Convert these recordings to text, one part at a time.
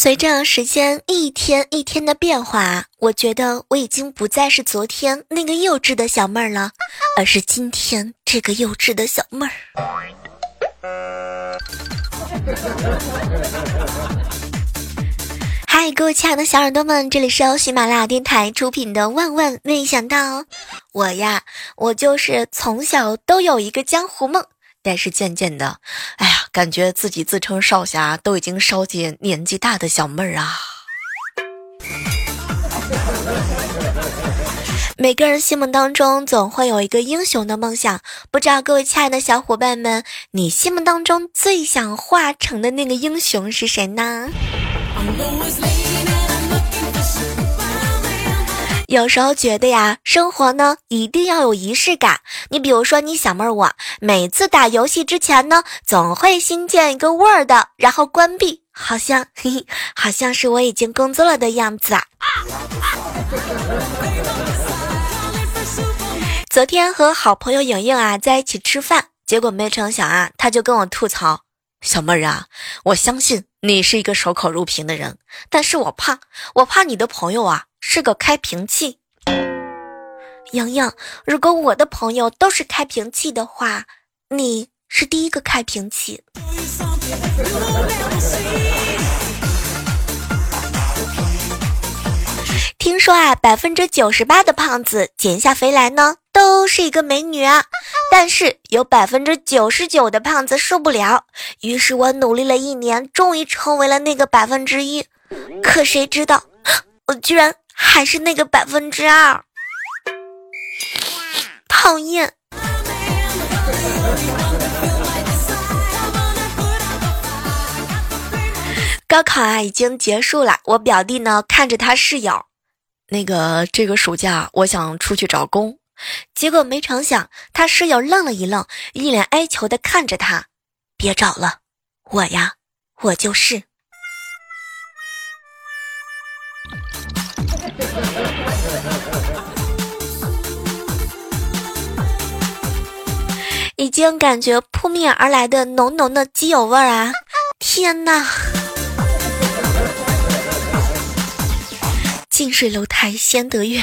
随着时间一天一天的变化，我觉得我已经不再是昨天那个幼稚的小妹儿了，而是今天这个幼稚的小妹儿。嗨，各位亲爱的小耳朵们，这里是由喜马拉雅电台出品的《万万没想到》，我呀，我就是从小都有一个江湖梦。但是渐渐的，哎呀，感觉自己自称少侠，都已经烧尽年纪大的小妹儿啊。每个人心目当中总会有一个英雄的梦想，不知道各位亲爱的小伙伴们，你心目当中最想化成的那个英雄是谁呢？有时候觉得呀，生活呢一定要有仪式感。你比如说，你小妹儿我每次打游戏之前呢，总会新建一个 Word，然后关闭，好像嘿嘿，好像是我已经工作了的样子啊。昨天和好朋友莹莹啊在一起吃饭，结果没成想啊，他就跟我吐槽：“小妹儿啊，我相信你是一个守口如瓶的人，但是我怕，我怕你的朋友啊。”是个开瓶器，洋洋。如果我的朋友都是开瓶器的话，你是第一个开瓶器。听说啊，百分之九十八的胖子减下肥来呢，都是一个美女啊。但是有百分之九十九的胖子受不了，于是我努力了一年，终于成为了那个百分之一。可谁知道，我居然。还是那个百分之二，讨厌。高考啊，已经结束了。我表弟呢，看着他室友，那个这个暑假我想出去找工，结果没成想，他室友愣了一愣，一脸哀求的看着他，别找了，我呀，我就是。已经感觉扑面而来的浓浓的机油味儿啊！天哪！近水楼台先得月。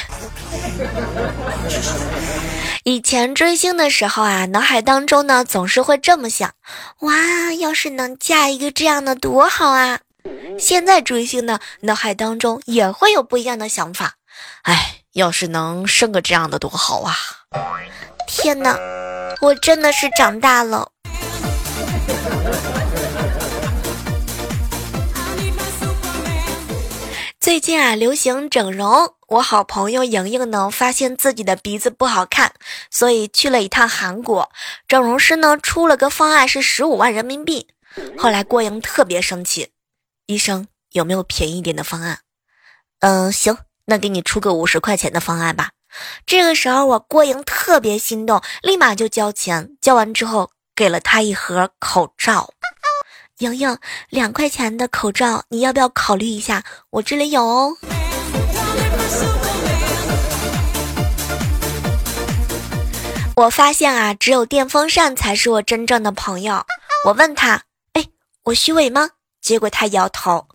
以前追星的时候啊，脑海当中呢总是会这么想：哇，要是能嫁一个这样的多好啊！现在追星呢，脑海当中也会有不一样的想法。哎，要是能生个这样的多好啊！天哪！我真的是长大了。最近啊，流行整容。我好朋友莹莹呢，发现自己的鼻子不好看，所以去了一趟韩国。整容师呢，出了个方案是十五万人民币。后来郭莹特别生气，医生有没有便宜点的方案？嗯，行，那给你出个五十块钱的方案吧。这个时候，我郭莹特别心动，立马就交钱。交完之后，给了他一盒口罩。莹莹，两块钱的口罩，你要不要考虑一下？我这里有哦。我发现啊，只有电风扇才是我真正的朋友。我问他，哎，我虚伪吗？结果他摇头。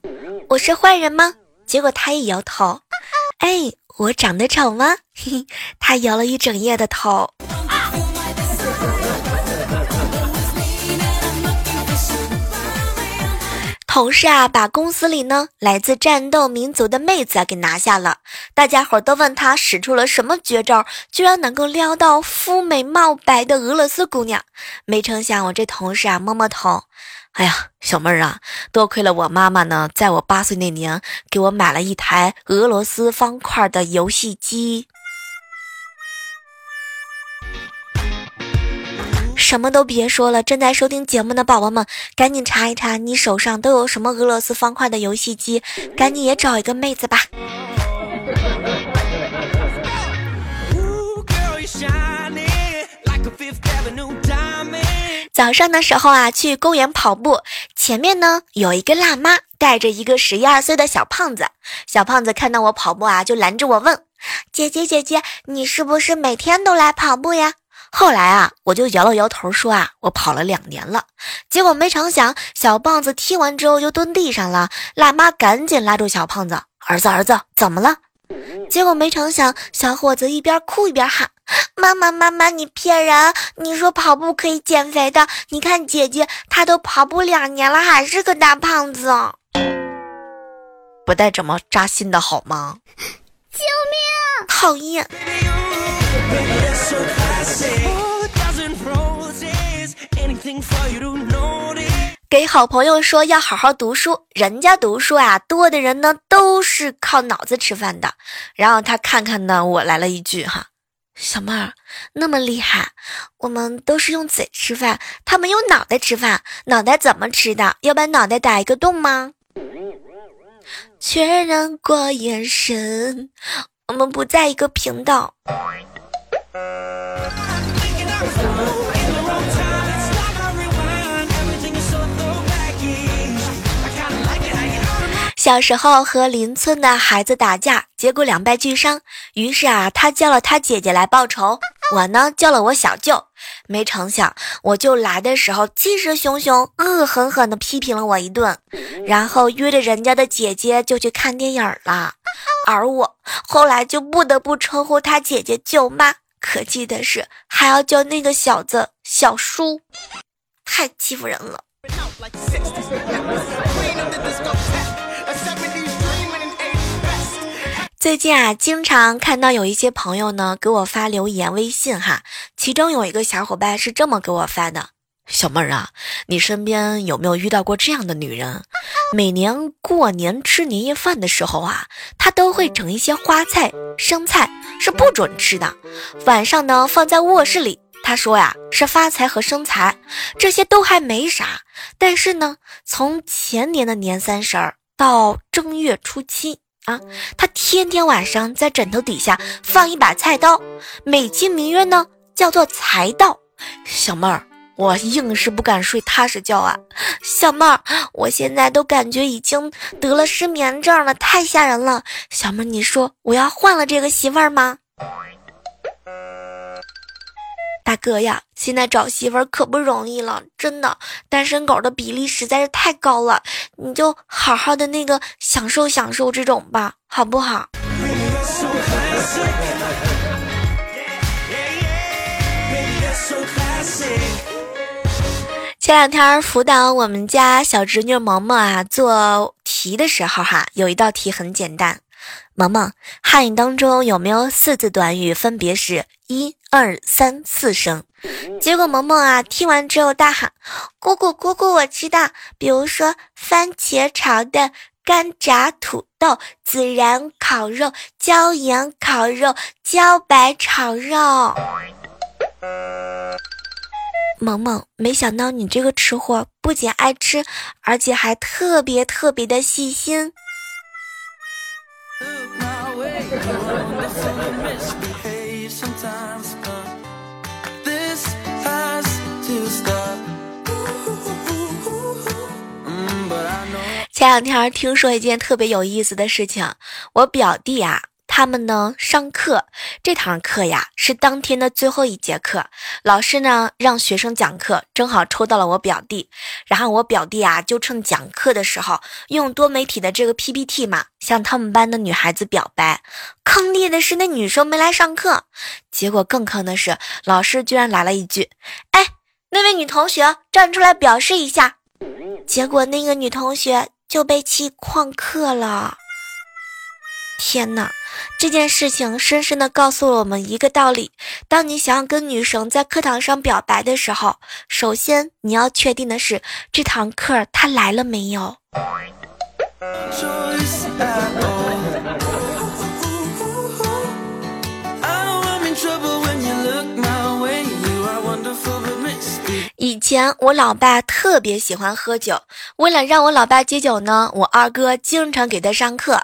我是坏人吗？结果他也摇头。哎。我长得丑吗？嘿嘿，他摇了一整夜的头。同事啊，把公司里呢来自战斗民族的妹子给拿下了。大家伙都问他使出了什么绝招，居然能够撩到肤美貌白的俄罗斯姑娘。没成想，我这同事啊摸摸头。哎呀，小妹儿啊，多亏了我妈妈呢，在我八岁那年给我买了一台俄罗斯方块的游戏机。什么都别说了，正在收听节目的宝宝们，赶紧查一查你手上都有什么俄罗斯方块的游戏机，赶紧也找一个妹子吧。早上的时候啊，去公园跑步，前面呢有一个辣妈带着一个十一二岁的小胖子。小胖子看到我跑步啊，就拦着我问：“姐姐姐姐，你是不是每天都来跑步呀？”后来啊，我就摇了摇头说啊，我跑了两年了。结果没成想，小胖子踢完之后就蹲地上了。辣妈赶紧拉住小胖子：“儿子儿子，怎么了？”结果没成想，小伙子一边哭一边喊：“妈妈妈妈，你骗人！你说跑步可以减肥的，你看姐姐她都跑步两年了，还是个大胖子。”不带这么扎心的好吗？救命！讨厌。给好朋友说要好好读书，人家读书啊多的人呢都是靠脑子吃饭的。然后他看看呢，我来了一句哈，小妹儿那么厉害，我们都是用嘴吃饭，他们用脑袋吃饭，脑袋怎么吃的？要把脑袋打一个洞吗？确认过眼神，我们不在一个频道。小时候和邻村的孩子打架，结果两败俱伤。于是啊，他叫了他姐姐来报仇，我呢叫了我小舅。没成想，我舅来的时候气势汹汹，恶狠狠地批评了我一顿，然后约着人家的姐姐就去看电影了。而我后来就不得不称呼他姐姐舅妈，可气的是还要叫那个小子小叔，太欺负人了。最近啊，经常看到有一些朋友呢给我发留言微信哈，其中有一个小伙伴是这么给我发的：小妹儿啊，你身边有没有遇到过这样的女人？每年过年吃年夜饭的时候啊，她都会整一些花菜、生菜，是不准吃的。晚上呢，放在卧室里，她说呀是发财和生财，这些都还没啥。但是呢，从前年的年三十儿到正月初七。啊，他天天晚上在枕头底下放一把菜刀，美其名曰呢叫做财刀。小妹儿，我硬是不敢睡踏实觉啊。小妹儿，我现在都感觉已经得了失眠症了，太吓人了。小妹儿，你说我要换了这个媳妇儿吗？大哥呀，现在找媳妇儿可不容易了，真的，单身狗的比例实在是太高了。你就好好的那个享受享受这种吧，好不好？前两天辅导我们家小侄女萌萌啊做题的时候哈，有一道题很简单。萌萌，汉语当中有没有四字短语，分别是一二三四声？结果萌萌啊听完之后大喊：“姑姑姑姑，我知道，比如说番茄炒的干炸土豆、孜然烤肉、椒盐烤肉、茭白炒肉。”萌萌，没想到你这个吃货不仅爱吃，而且还特别特别的细心。前两天听说一件特别有意思的事情，我表弟啊。他们呢上课，这堂课呀是当天的最后一节课，老师呢让学生讲课，正好抽到了我表弟，然后我表弟啊就趁讲课的时候用多媒体的这个 PPT 嘛，向他们班的女孩子表白。坑爹的是那女生没来上课，结果更坑的是老师居然来了一句：“哎，那位女同学站出来表示一下。”结果那个女同学就被气旷课了。天哪！这件事情深深的告诉了我们一个道理：当你想要跟女生在课堂上表白的时候，首先你要确定的是这堂课她来了没有。以前我老爸特别喜欢喝酒，为了让我老爸戒酒呢，我二哥经常给他上课。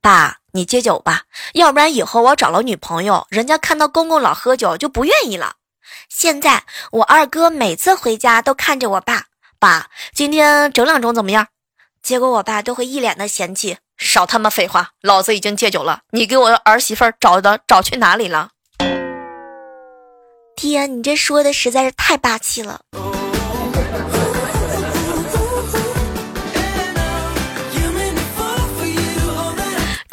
爸，你戒酒吧，要不然以后我找了女朋友，人家看到公公老喝酒就不愿意了。现在我二哥每次回家都看着我爸，爸，今天整两盅怎么样？结果我爸都会一脸的嫌弃，少他妈废话，老子已经戒酒了，你给我儿媳妇找的找去哪里了？爹，你这说的实在是太霸气了。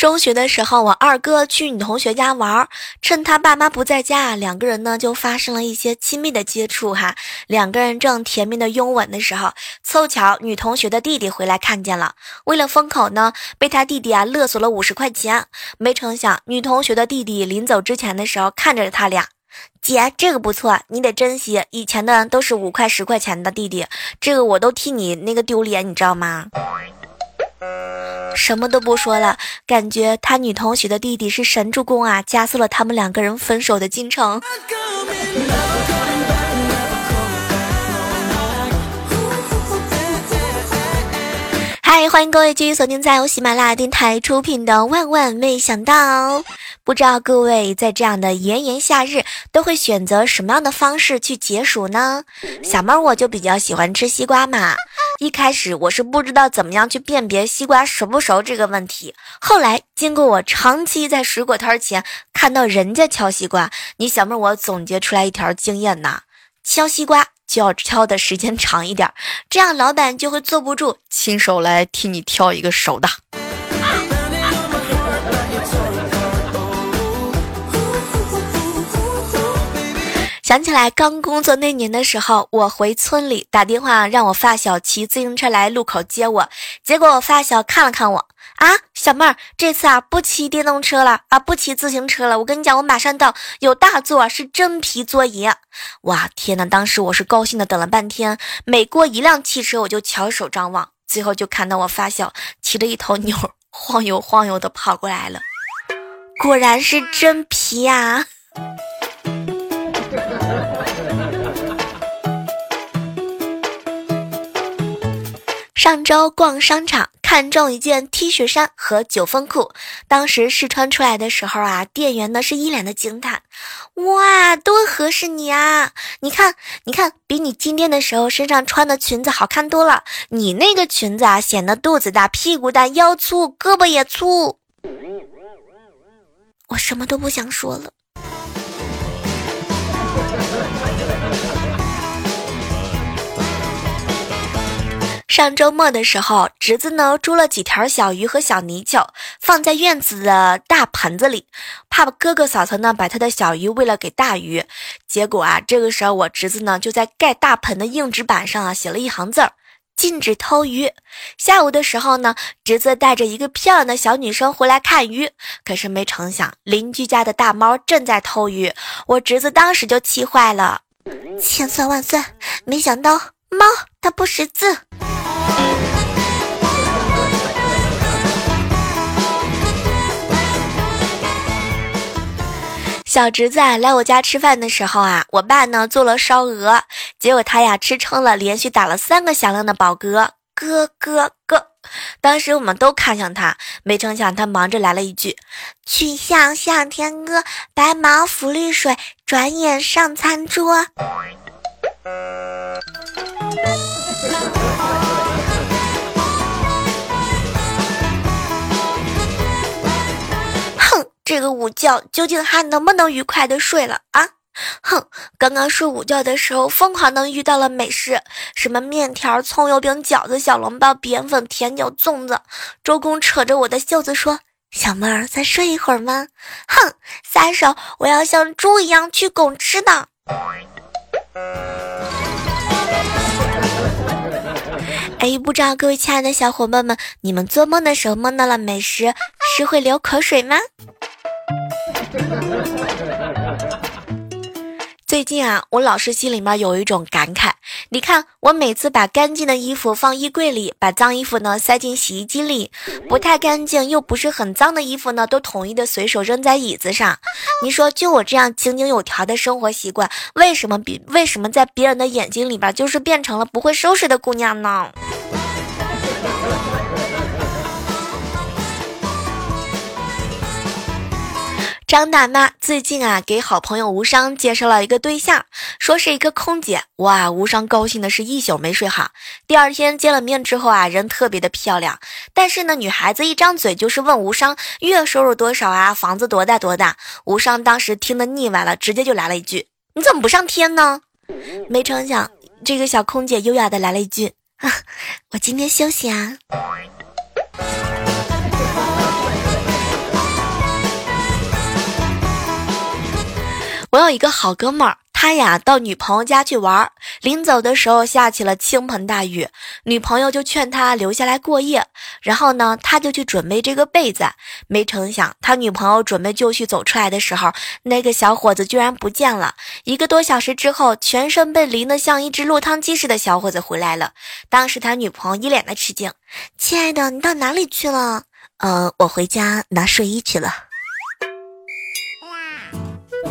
中学的时候，我二哥去女同学家玩，趁他爸妈不在家，两个人呢就发生了一些亲密的接触。哈，两个人正甜蜜的拥吻的时候，凑巧女同学的弟弟回来看见了，为了封口呢，被他弟弟啊勒索了五十块钱。没成想，女同学的弟弟临走之前的时候，看着他俩。姐，这个不错，你得珍惜。以前的都是五块十块钱的弟弟，这个我都替你那个丢脸，你知道吗？什么都不说了，感觉他女同学的弟弟是神助攻啊，加速了他们两个人分手的进程。嗨，欢迎各位继续锁定在由喜马拉雅电台出品的《万万没想到》。不知道各位在这样的炎炎夏日都会选择什么样的方式去解暑呢？小妹儿我就比较喜欢吃西瓜嘛。一开始我是不知道怎么样去辨别西瓜熟不熟这个问题，后来经过我长期在水果摊前看到人家敲西瓜，你小妹儿我总结出来一条经验呐：敲西瓜就要挑的时间长一点，这样老板就会坐不住，亲手来替你挑一个熟的。想起来刚工作那年的时候，我回村里打电话让我发小骑自行车来路口接我，结果我发小看了看我，啊，小妹儿，这次啊不骑电动车了啊，不骑自行车了，我跟你讲，我马上到，有大座，是真皮座椅。哇，天呐，当时我是高兴的等了半天，每过一辆汽车我就翘首张望，最后就看到我发小骑着一头牛晃悠晃悠的跑过来了，果然是真皮呀。上周逛商场，看中一件 T 恤衫和九分裤。当时试穿出来的时候啊，店员呢是一脸的惊叹：“哇，多合适你啊！你看，你看，比你进店的时候身上穿的裙子好看多了。你那个裙子啊，显得肚子大、屁股大、腰粗、胳膊也粗。”我什么都不想说了。上周末的时候，侄子呢捉了几条小鱼和小泥鳅，放在院子的大盆子里，怕哥哥嫂嫂呢把他的小鱼喂了给大鱼。结果啊，这个时候我侄子呢就在盖大盆的硬纸板上啊写了一行字儿：禁止偷鱼。下午的时候呢，侄子带着一个漂亮的小女生回来看鱼，可是没成想邻居家的大猫正在偷鱼，我侄子当时就气坏了，千算万算，没想到猫它不识字。小侄子来我家吃饭的时候啊，我爸呢做了烧鹅，结果他呀吃撑了，连续打了三个响亮的饱嗝，咯咯咯。当时我们都看向他，没成想他忙着来了一句：“曲项向天歌，白毛浮绿水，转眼上餐桌。”这个午觉究竟还能不能愉快的睡了啊？哼，刚刚睡午觉的时候疯狂的遇到了美食，什么面条、葱油饼、饺子、小笼包、扁粉、甜酒、粽子。周公扯着我的袖子说：“小妹儿，再睡一会儿吗？”哼，撒手！我要像猪一样去拱吃的。哎，不知道各位亲爱的小伙伴们，你们做梦的时候梦到了美食，是会流口水吗？最近啊，我老是心里面有一种感慨。你看，我每次把干净的衣服放衣柜里，把脏衣服呢塞进洗衣机里，不太干净又不是很脏的衣服呢，都统一的随手扔在椅子上。你说，就我这样井井有条的生活习惯，为什么比为什么在别人的眼睛里边就是变成了不会收拾的姑娘呢？张大妈最近啊，给好朋友无伤介绍了一个对象，说是一个空姐。哇，无伤高兴的是一宿没睡好。第二天见了面之后啊，人特别的漂亮。但是呢，女孩子一张嘴就是问无伤月收入多少啊，房子多大多大。无伤当时听得腻歪了，直接就来了一句：“你怎么不上天呢？”没成想，这个小空姐优雅的来了一句：“啊，我今天休息啊。”我有一个好哥们儿，他呀到女朋友家去玩，临走的时候下起了倾盆大雨，女朋友就劝他留下来过夜，然后呢，他就去准备这个被子，没成想他女朋友准备就绪走出来的时候，那个小伙子居然不见了。一个多小时之后，全身被淋得像一只落汤鸡似的小伙子回来了，当时他女朋友一脸的吃惊：“亲爱的，你到哪里去了？”“呃，我回家拿睡衣去了。”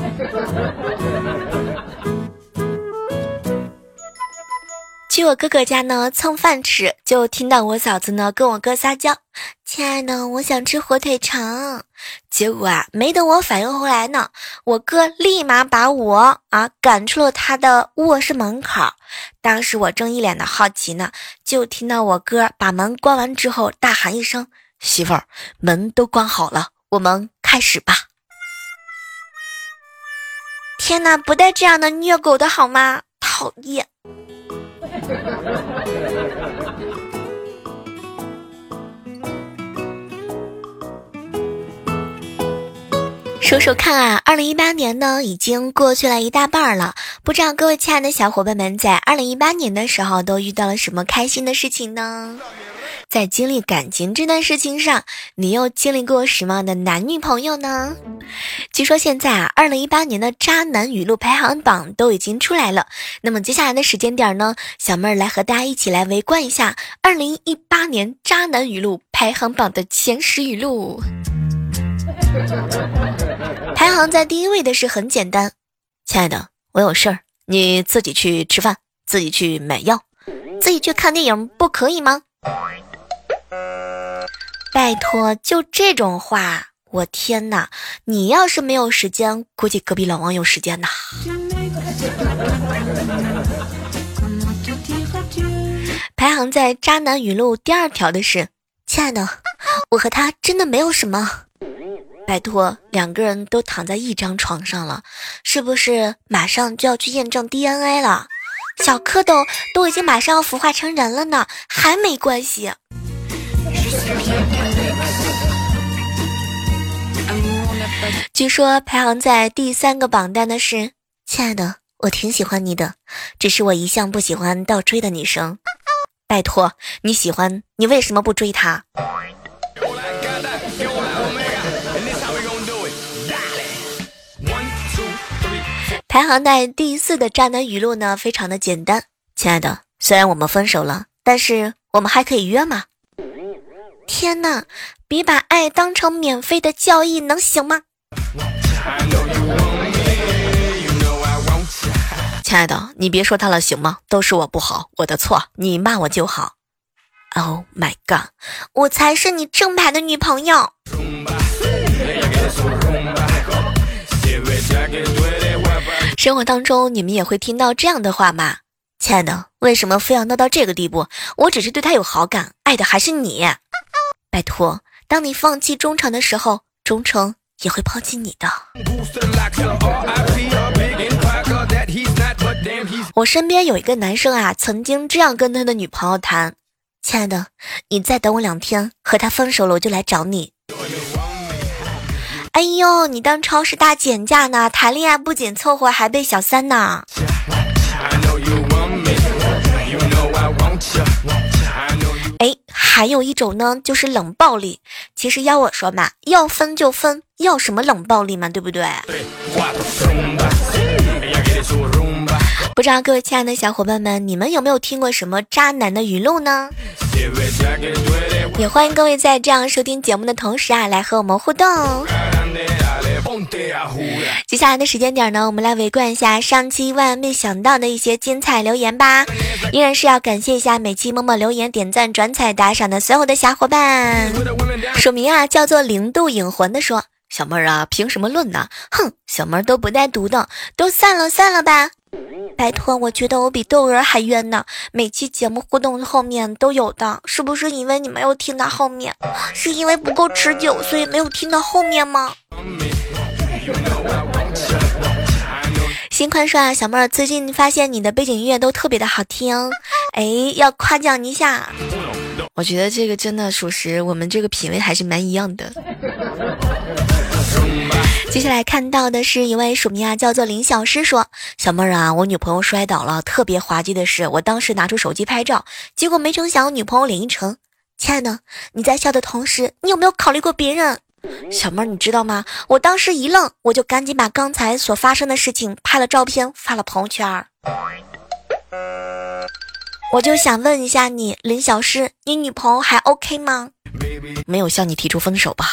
去我哥哥家呢蹭饭吃，就听到我嫂子呢跟我哥撒娇：“亲爱的，我想吃火腿肠。”结果啊，没等我反应回来呢，我哥立马把我啊赶出了他的卧室门口。当时我正一脸的好奇呢，就听到我哥把门关完之后大喊一声：“媳妇儿，门都关好了，我们开始吧。”天哪，不带这样的虐狗的好吗？讨厌！说说看啊，二零一八年呢已经过去了一大半了。不知道各位亲爱的小伙伴们，在二零一八年的时候都遇到了什么开心的事情呢？在经历感情这段事情上，你又经历过什么样的男女朋友呢？据说现在啊，二零一八年的渣男语录排行榜都已经出来了。那么接下来的时间点呢，小妹儿来和大家一起来围观一下二零一八年渣男语录排行榜的前十语录。排行在第一位的是很简单，亲爱的，我有事儿，你自己去吃饭，自己去买药，自己去看电影，不可以吗？拜托，就这种话，我天哪！你要是没有时间，估计隔壁老王有时间呐。排行在渣男语录第二条的是：亲爱的，我和他真的没有什么。拜托，两个人都躺在一张床上了，是不是马上就要去验证 DNA 了？小蝌蚪都已经马上要孵化成人了呢，还没关系。据说排行在第三个榜单的是，亲爱的，我挺喜欢你的，只是我一向不喜欢倒追的女生。拜托，你喜欢你为什么不追她？排行在第四的渣男语录呢，非常的简单，亲爱的，虽然我们分手了，但是我们还可以约吗？天哪，别把爱当成免费的教义，能行吗？亲爱的，你别说他了，行吗？都是我不好，我的错，你骂我就好。Oh my god，我才是你正牌的女朋友。生活当中，你们也会听到这样的话吗？亲爱的，为什么非要闹到这个地步？我只是对他有好感，爱的还是你。拜托，当你放弃忠诚的时候，忠诚也会抛弃你的。我身边有一个男生啊，曾经这样跟他的女朋友谈：“亲爱的，你再等我两天，和他分手了，我就来找你。”哎呦，你当超市大减价呢？谈恋爱不仅凑合，还被小三呢。还有一种呢，就是冷暴力。其实要我说嘛，要分就分，要什么冷暴力嘛，对不对？不知道各位亲爱的小伙伴们，你们有没有听过什么渣男的语录呢？也欢迎各位在这样收听节目的同时啊，来和我们互动。接下来的时间点呢，我们来围观一下上期万万没想到的一些精彩留言吧。依然是要感谢一下每期默默留言、点赞、转采、打赏的所有的小伙伴。署名啊叫做零度影魂的说：“小妹儿啊，凭什么论呢？哼，小妹儿都不带读的，都散了散了吧。拜托，我觉得我比豆儿还冤呢。每期节目互动后面都有的，是不是因为你没有听到后面？是因为不够持久，所以没有听到后面吗？”新宽说啊，小妹儿最近发现你的背景音乐都特别的好听，哎，要夸奖一下。我觉得这个真的属实，我们这个品味还是蛮一样的。接下来看到的是一位署名啊，叫做林小诗说：“小妹儿啊，我女朋友摔倒了，特别滑稽的是，我当时拿出手机拍照，结果没成想我女朋友脸一沉。亲爱的，你在笑的同时，你有没有考虑过别人？”小妹儿，你知道吗？我当时一愣，我就赶紧把刚才所发生的事情拍了照片发了朋友圈。我就想问一下你，林小诗，你女朋友还 OK 吗？没有向你提出分手吧？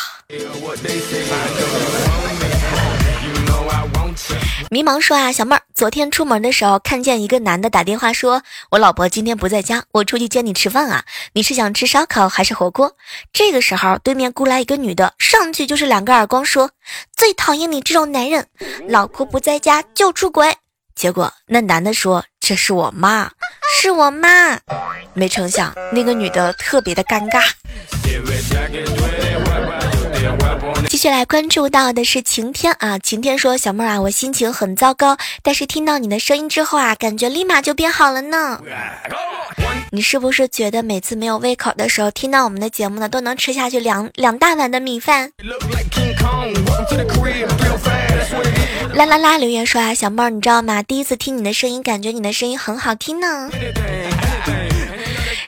迷茫说啊，小妹儿，昨天出门的时候看见一个男的打电话说，我老婆今天不在家，我出去接你吃饭啊，你是想吃烧烤还是火锅？这个时候对面过来一个女的，上去就是两个耳光，说最讨厌你这种男人，老婆不在家就出轨。结果那男的说这是我妈，是我妈，没成想那个女的特别的尴尬。继续来关注到的是晴天啊，晴天说：“小妹儿啊，我心情很糟糕，但是听到你的声音之后啊，感觉立马就变好了呢。你是不是觉得每次没有胃口的时候，听到我们的节目呢，都能吃下去两两大碗的米饭？”啦啦啦！留言说啊，小妹儿，你知道吗？第一次听你的声音，感觉你的声音很好听呢。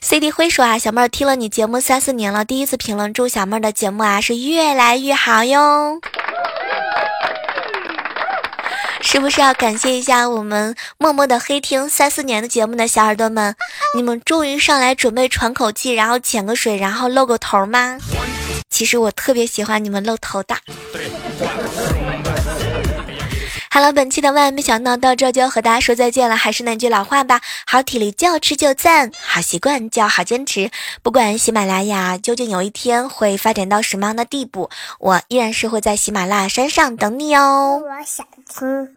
C D 辉说啊，小妹儿听了你节目三四年了，第一次评论祝小妹儿的节目啊是越来越好哟。是不是要感谢一下我们默默的黑听三四年的节目的小耳朵们？你们终于上来准备喘口气，然后潜个水，然后露个头吗？其实我特别喜欢你们露头的。对好了，本期的万万没想到到这就要和大家说再见了。还是那句老话吧，好体力就要吃就赞，好习惯就要好坚持。不管喜马拉雅究竟有一天会发展到什么样的地步，我依然是会在喜马拉雅山上等你哦。我想听。